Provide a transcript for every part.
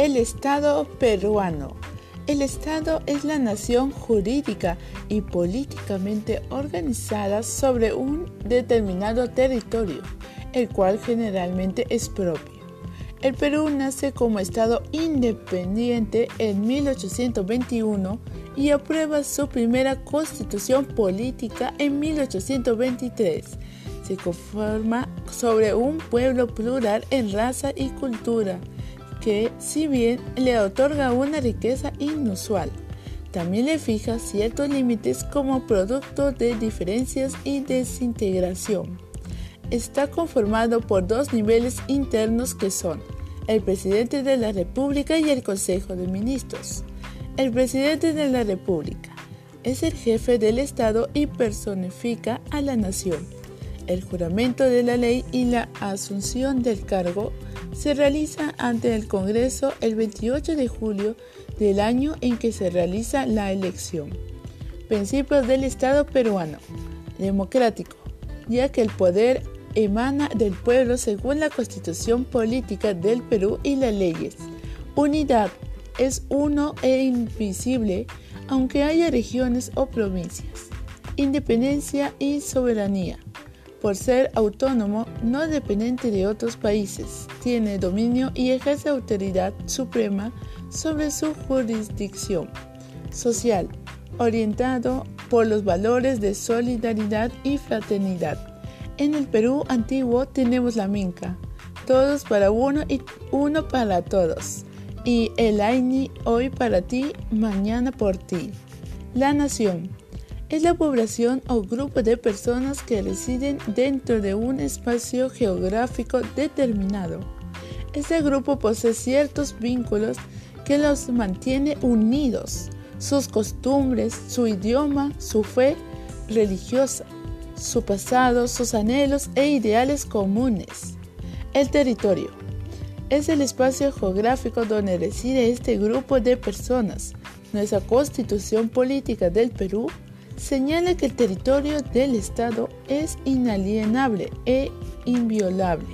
El Estado peruano. El Estado es la nación jurídica y políticamente organizada sobre un determinado territorio, el cual generalmente es propio. El Perú nace como Estado independiente en 1821 y aprueba su primera constitución política en 1823. Se conforma sobre un pueblo plural en raza y cultura que, si bien le otorga una riqueza inusual, también le fija ciertos límites como producto de diferencias y desintegración. Está conformado por dos niveles internos que son el presidente de la República y el Consejo de Ministros. El presidente de la República es el jefe del Estado y personifica a la nación. El juramento de la ley y la asunción del cargo se realiza ante el Congreso el 28 de julio del año en que se realiza la elección. Principios del Estado peruano. Democrático, ya que el poder emana del pueblo según la constitución política del Perú y las leyes. Unidad es uno e invisible aunque haya regiones o provincias. Independencia y soberanía por ser autónomo, no dependiente de otros países, tiene dominio y ejerce autoridad suprema sobre su jurisdicción. Social, orientado por los valores de solidaridad y fraternidad. En el Perú antiguo tenemos la minca, todos para uno y uno para todos. Y el Aini hoy para ti, mañana por ti. La nación es la población o grupo de personas que residen dentro de un espacio geográfico determinado. Este grupo posee ciertos vínculos que los mantiene unidos, sus costumbres, su idioma, su fe religiosa, su pasado, sus anhelos e ideales comunes. El territorio es el espacio geográfico donde reside este grupo de personas. Nuestra constitución política del Perú señala que el territorio del Estado es inalienable e inviolable.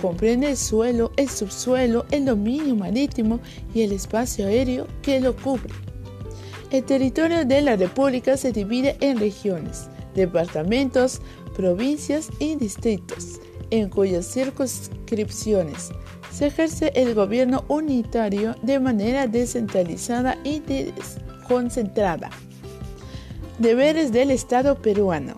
Comprende el suelo, el subsuelo, el dominio marítimo y el espacio aéreo que lo cubre. El territorio de la República se divide en regiones, departamentos, provincias y distritos, en cuyas circunscripciones se ejerce el gobierno unitario de manera descentralizada y desconcentrada. Deberes del Estado peruano.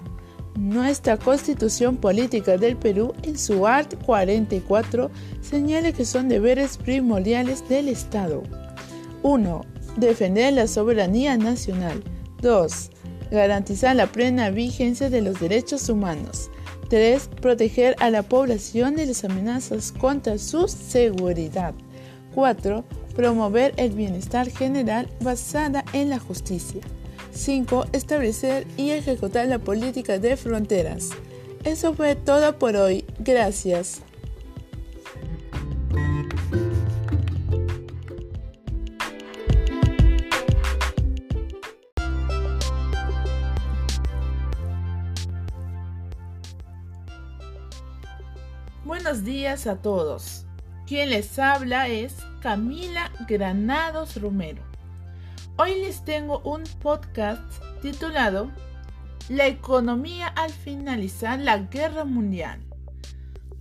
Nuestra Constitución Política del Perú, en su art 44, señala que son deberes primordiales del Estado. 1. Defender la soberanía nacional. 2. Garantizar la plena vigencia de los derechos humanos. 3. Proteger a la población de las amenazas contra su seguridad. 4. Promover el bienestar general basada en la justicia. 5. Establecer y ejecutar la política de fronteras. Eso fue todo por hoy. Gracias. Buenos días a todos. Quien les habla es Camila Granados Romero. Hoy les tengo un podcast titulado La economía al finalizar la guerra mundial.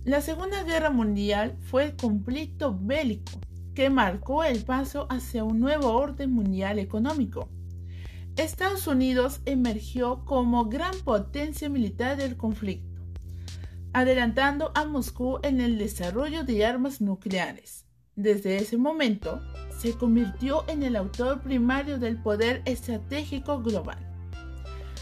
La Segunda Guerra Mundial fue el conflicto bélico que marcó el paso hacia un nuevo orden mundial económico. Estados Unidos emergió como gran potencia militar del conflicto, adelantando a Moscú en el desarrollo de armas nucleares. Desde ese momento, se convirtió en el autor primario del poder estratégico global.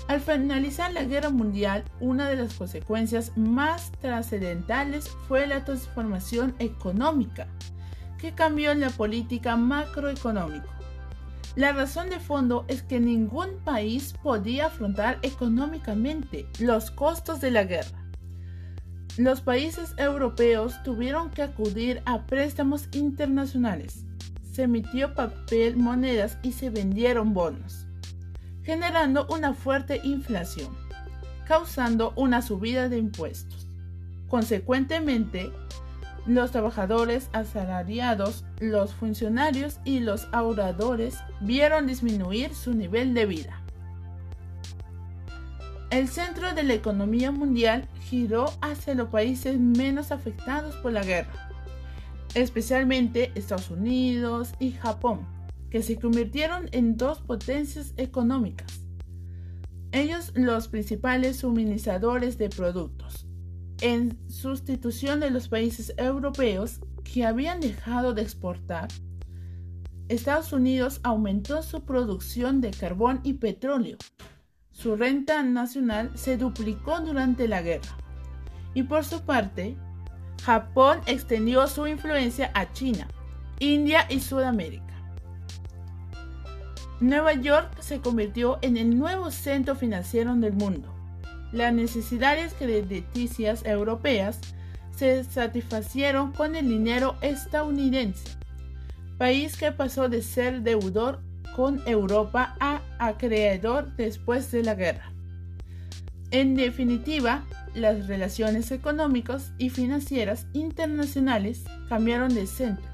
Al finalizar la guerra mundial, una de las consecuencias más trascendentales fue la transformación económica, que cambió la política macroeconómica. La razón de fondo es que ningún país podía afrontar económicamente los costos de la guerra. Los países europeos tuvieron que acudir a préstamos internacionales se emitió papel, monedas y se vendieron bonos, generando una fuerte inflación, causando una subida de impuestos. Consecuentemente, Los trabajadores asalariados, los funcionarios y los ahorradores vieron disminuir su nivel de vida. El centro de la economía mundial giró hacia los países menos afectados por la guerra, especialmente Estados Unidos y Japón, que se convirtieron en dos potencias económicas. Ellos los principales suministradores de productos, en sustitución de los países europeos que habían dejado de exportar. Estados Unidos aumentó su producción de carbón y petróleo su renta nacional se duplicó durante la guerra. Y por su parte, Japón extendió su influencia a China, India y Sudamérica. Nueva York se convirtió en el nuevo centro financiero del mundo. Las necesidades crediticias europeas se satisfacieron con el dinero estadounidense, país que pasó de ser deudor con Europa a acreedor después de la guerra. En definitiva, las relaciones económicas y financieras internacionales cambiaron de centro.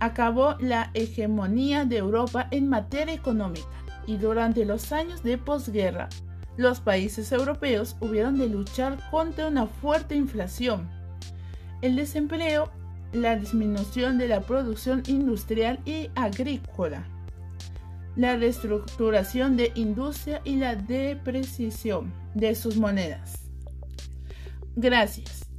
Acabó la hegemonía de Europa en materia económica y durante los años de posguerra, los países europeos hubieron de luchar contra una fuerte inflación, el desempleo, la disminución de la producción industrial y agrícola, la reestructuración de industria y la depreciación de sus monedas. Gracias.